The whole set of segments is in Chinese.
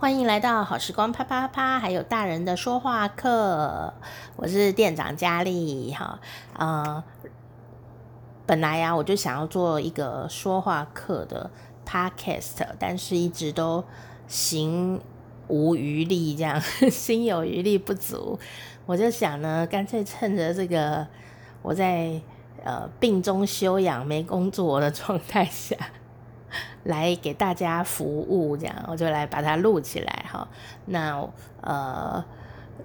欢迎来到好时光啪啪啪，还有大人的说话课。我是店长佳丽，哈，呃，本来呀、啊，我就想要做一个说话课的 podcast，但是一直都行无余力，这样 心有余力不足。我就想呢，干脆趁着这个我在呃病中休养、没工作的状态下。来给大家服务，这样我就来把它录起来哈。那呃，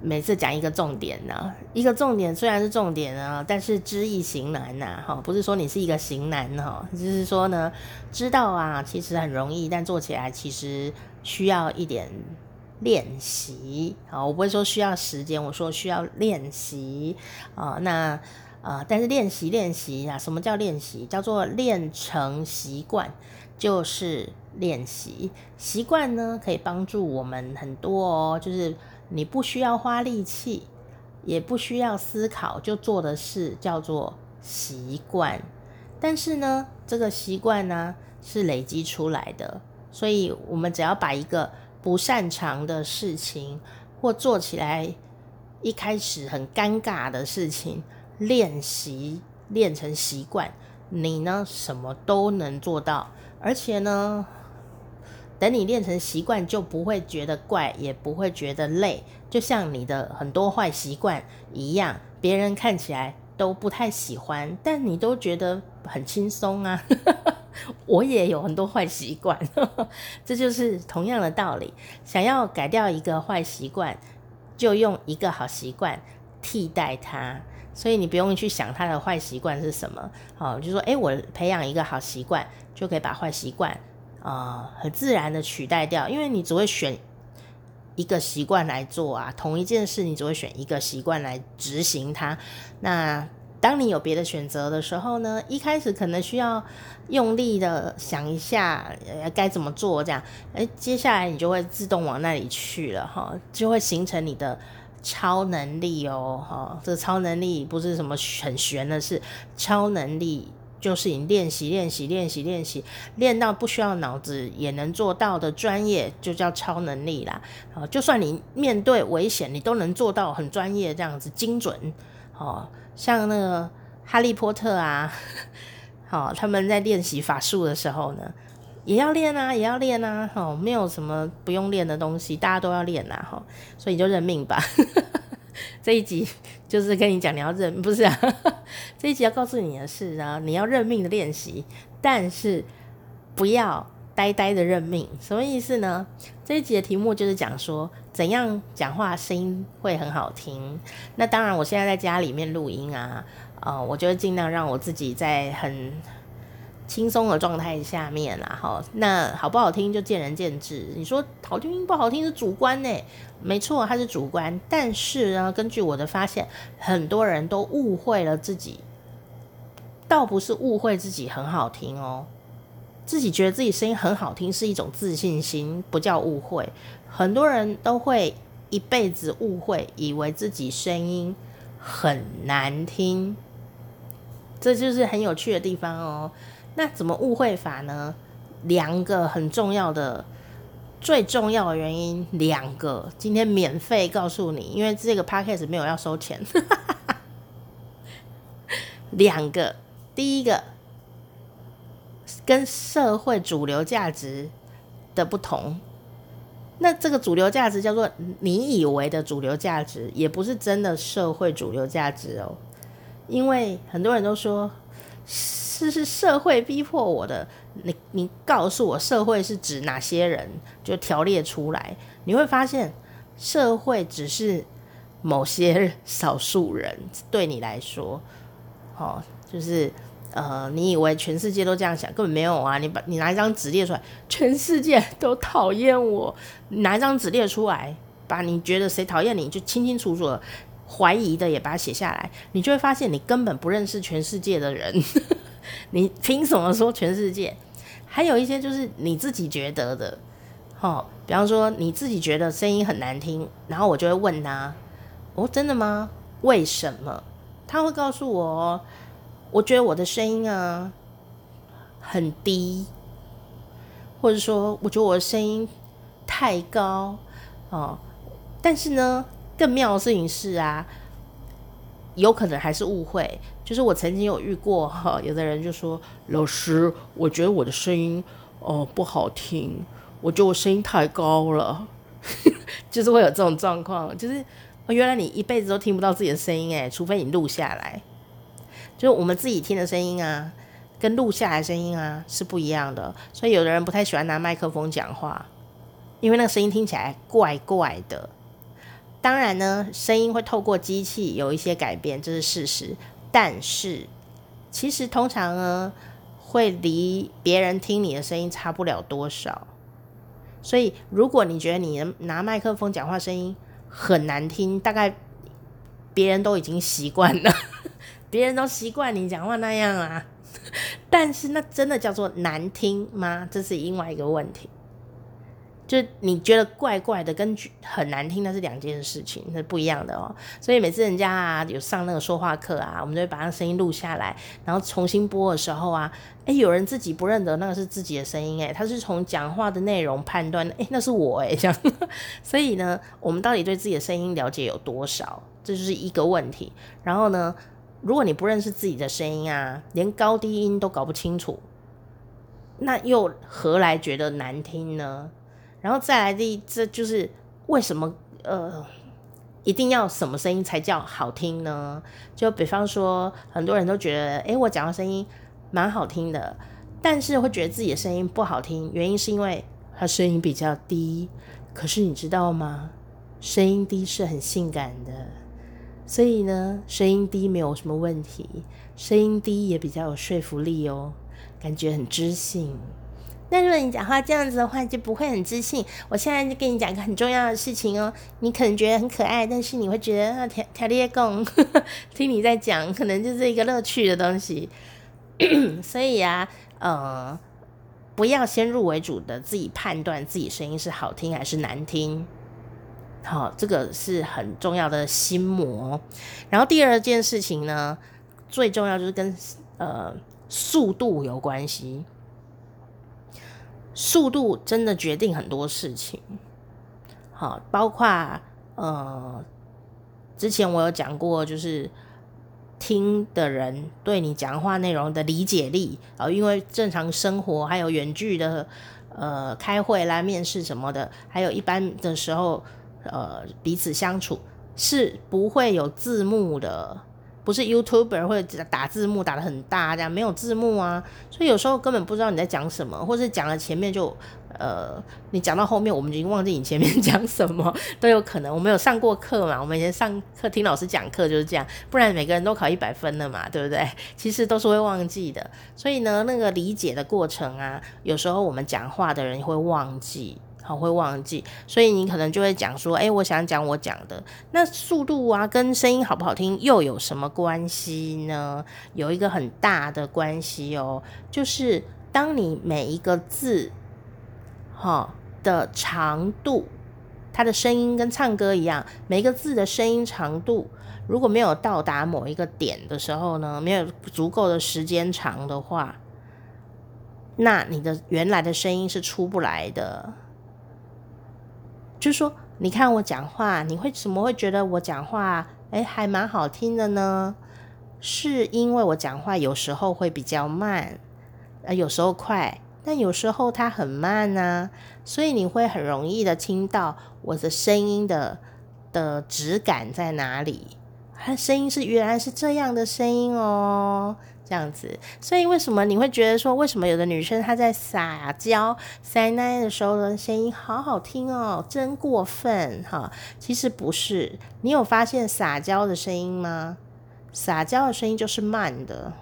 每次讲一个重点呢，一个重点虽然是重点啊，但是知易行难呐哈。不是说你是一个型男哈，就是说呢，知道啊其实很容易，但做起来其实需要一点练习啊。我不会说需要时间，我说需要练习啊。那呃，但是练习练习啊，什么叫练习？叫做练成习惯。就是练习习惯呢，可以帮助我们很多哦。就是你不需要花力气，也不需要思考就做的事，叫做习惯。但是呢，这个习惯呢是累积出来的，所以我们只要把一个不擅长的事情，或做起来一开始很尴尬的事情，练习练成习惯，你呢什么都能做到。而且呢，等你练成习惯，就不会觉得怪，也不会觉得累。就像你的很多坏习惯一样，别人看起来都不太喜欢，但你都觉得很轻松啊。我也有很多坏习惯，这就是同样的道理。想要改掉一个坏习惯，就用一个好习惯替代它。所以你不用去想他的坏习惯是什么，好，就说，诶，我培养一个好习惯，就可以把坏习惯啊很自然的取代掉，因为你只会选一个习惯来做啊，同一件事你只会选一个习惯来执行它。那当你有别的选择的时候呢，一开始可能需要用力的想一下，该怎么做这样，诶，接下来你就会自动往那里去了哈，就会形成你的。超能力哦，哈，这超能力不是什么很玄的事，超能力就是你练习、练习、练习、练习，练到不需要脑子也能做到的专业，就叫超能力啦。啊，就算你面对危险，你都能做到很专业这样子精准。哦，像那个哈利波特啊，好，他们在练习法术的时候呢。也要练啊，也要练啊，吼，没有什么不用练的东西，大家都要练呐，吼，所以你就认命吧。这一集就是跟你讲，你要认，不是啊？这一集要告诉你的是啊，你要认命的练习，但是不要呆呆的认命。什么意思呢？这一集的题目就是讲说，怎样讲话声音会很好听。那当然，我现在在家里面录音啊，呃，我就会尽量让我自己在很。轻松的状态下面啦，哈，那好不好听就见仁见智。你说好听不好听是主观呢？没错，它是主观。但是呢，根据我的发现，很多人都误会了自己，倒不是误会自己很好听哦，自己觉得自己声音很好听是一种自信心，不叫误会。很多人都会一辈子误会，以为自己声音很难听，这就是很有趣的地方哦。那怎么误会法呢？两个很重要的、最重要的原因，两个今天免费告诉你，因为这个 podcast 没有要收钱。两个，第一个跟社会主流价值的不同。那这个主流价值叫做你以为的主流价值，也不是真的社会主流价值哦。因为很多人都说。是是社会逼迫我的，你你告诉我社会是指哪些人，就条列出来。你会发现，社会只是某些少数人对你来说，哦，就是呃，你以为全世界都这样想，根本没有啊！你把你拿一张纸列出来，全世界都讨厌我。你拿一张纸列出来，把你觉得谁讨厌你就清清楚楚怀疑的也把它写下来，你就会发现你根本不认识全世界的人。你凭什么说全世界？还有一些就是你自己觉得的，哦，比方说你自己觉得声音很难听，然后我就会问他：“哦，真的吗？为什么？”他会告诉我：“我觉得我的声音啊很低，或者说我觉得我的声音太高哦。但是呢，妙的事情是啊，有可能还是误会。就是我曾经有遇过哈，有的人就说：“老师，我觉得我的声音哦不好听，我觉得我声音太高了。”就是会有这种状况，就是原来你一辈子都听不到自己的声音诶，除非你录下来。就是我们自己听的声音啊，跟录下来的声音啊是不一样的，所以有的人不太喜欢拿麦克风讲话，因为那个声音听起来怪怪的。当然呢，声音会透过机器有一些改变，这是事实。但是，其实通常呢，会离别人听你的声音差不了多少。所以，如果你觉得你拿麦克风讲话声音很难听，大概别人都已经习惯了，别人都习惯你讲话那样啊。但是，那真的叫做难听吗？这是另外一个问题。就你觉得怪怪的，跟很难听，那是两件事情，是不一样的哦。所以每次人家啊有上那个说话课啊，我们就会把那声音录下来，然后重新播的时候啊，诶，有人自己不认得那个是自己的声音，诶，他是从讲话的内容判断，诶，那是我，诶，这样。所以呢，我们到底对自己的声音了解有多少，这就是一个问题。然后呢，如果你不认识自己的声音啊，连高低音都搞不清楚，那又何来觉得难听呢？然后再来的，这就是为什么呃，一定要什么声音才叫好听呢？就比方说，很多人都觉得，诶，我讲的声音蛮好听的，但是会觉得自己的声音不好听，原因是因为他声音比较低。可是你知道吗？声音低是很性感的，所以呢，声音低没有什么问题，声音低也比较有说服力哦，感觉很知性。那如果你讲话这样子的话，就不会很自信。我现在就跟你讲个很重要的事情哦，你可能觉得很可爱，但是你会觉得啊，条条列共，听你在讲，可能就是一个乐趣的东西。所以啊，呃，不要先入为主的自己判断自己声音是好听还是难听。好，这个是很重要的心魔。然后第二件事情呢，最重要就是跟呃速度有关系。速度真的决定很多事情，好，包括呃，之前我有讲过，就是听的人对你讲话内容的理解力啊，因为正常生活还有远距的呃开会啦、面试什么的，还有一般的时候呃彼此相处是不会有字幕的。不是 YouTuber 会打字幕打得很大，这样没有字幕啊，所以有时候根本不知道你在讲什么，或是讲了前面就呃，你讲到后面我们已经忘记你前面 讲什么都有可能。我们有上过课嘛？我们以前上课听老师讲课就是这样，不然每个人都考一百分了嘛，对不对？其实都是会忘记的，所以呢，那个理解的过程啊，有时候我们讲话的人会忘记。好，会忘记，所以你可能就会讲说，哎，我想讲我讲的，那速度啊，跟声音好不好听又有什么关系呢？有一个很大的关系哦，就是当你每一个字，哈的长度，它的声音跟唱歌一样，每一个字的声音长度如果没有到达某一个点的时候呢，没有足够的时间长的话，那你的原来的声音是出不来的。就说，你看我讲话，你会怎么会觉得我讲话，哎，还蛮好听的呢？是因为我讲话有时候会比较慢，呃，有时候快，但有时候它很慢呢，所以你会很容易的听到我的声音的的质感在哪里。它声音是原来是这样的声音哦。这样子，所以为什么你会觉得说，为什么有的女生她在撒娇撒奶的时候的声音好好听哦，真过分哈？其实不是，你有发现撒娇的声音吗？撒娇的声音就是慢的。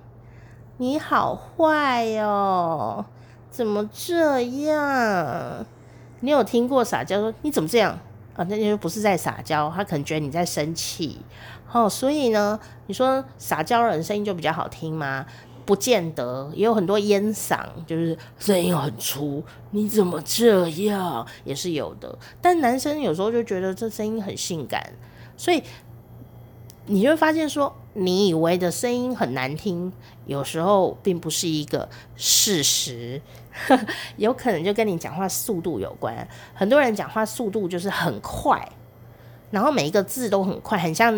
你好坏哦，怎么这样？你有听过撒娇说你怎么这样啊？那就不是在撒娇，他可能觉得你在生气。哦，所以呢，你说撒娇人声音就比较好听吗？不见得，也有很多烟嗓，就是声音很粗。你怎么这样？也是有的。但男生有时候就觉得这声音很性感，所以你就会发现说，你以为的声音很难听，有时候并不是一个事实，有可能就跟你讲话速度有关。很多人讲话速度就是很快，然后每一个字都很快，很像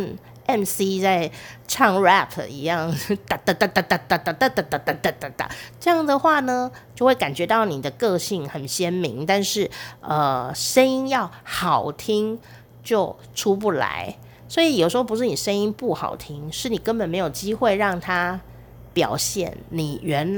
MC 在唱 rap 一样，哒哒哒哒哒哒哒哒哒哒哒哒哒哒。这样的话呢，就会感觉到你的个性很鲜明，但是呃，声音要好听就出不来。所以有时候不是你声音不好听，是你根本没有机会让他表现你原来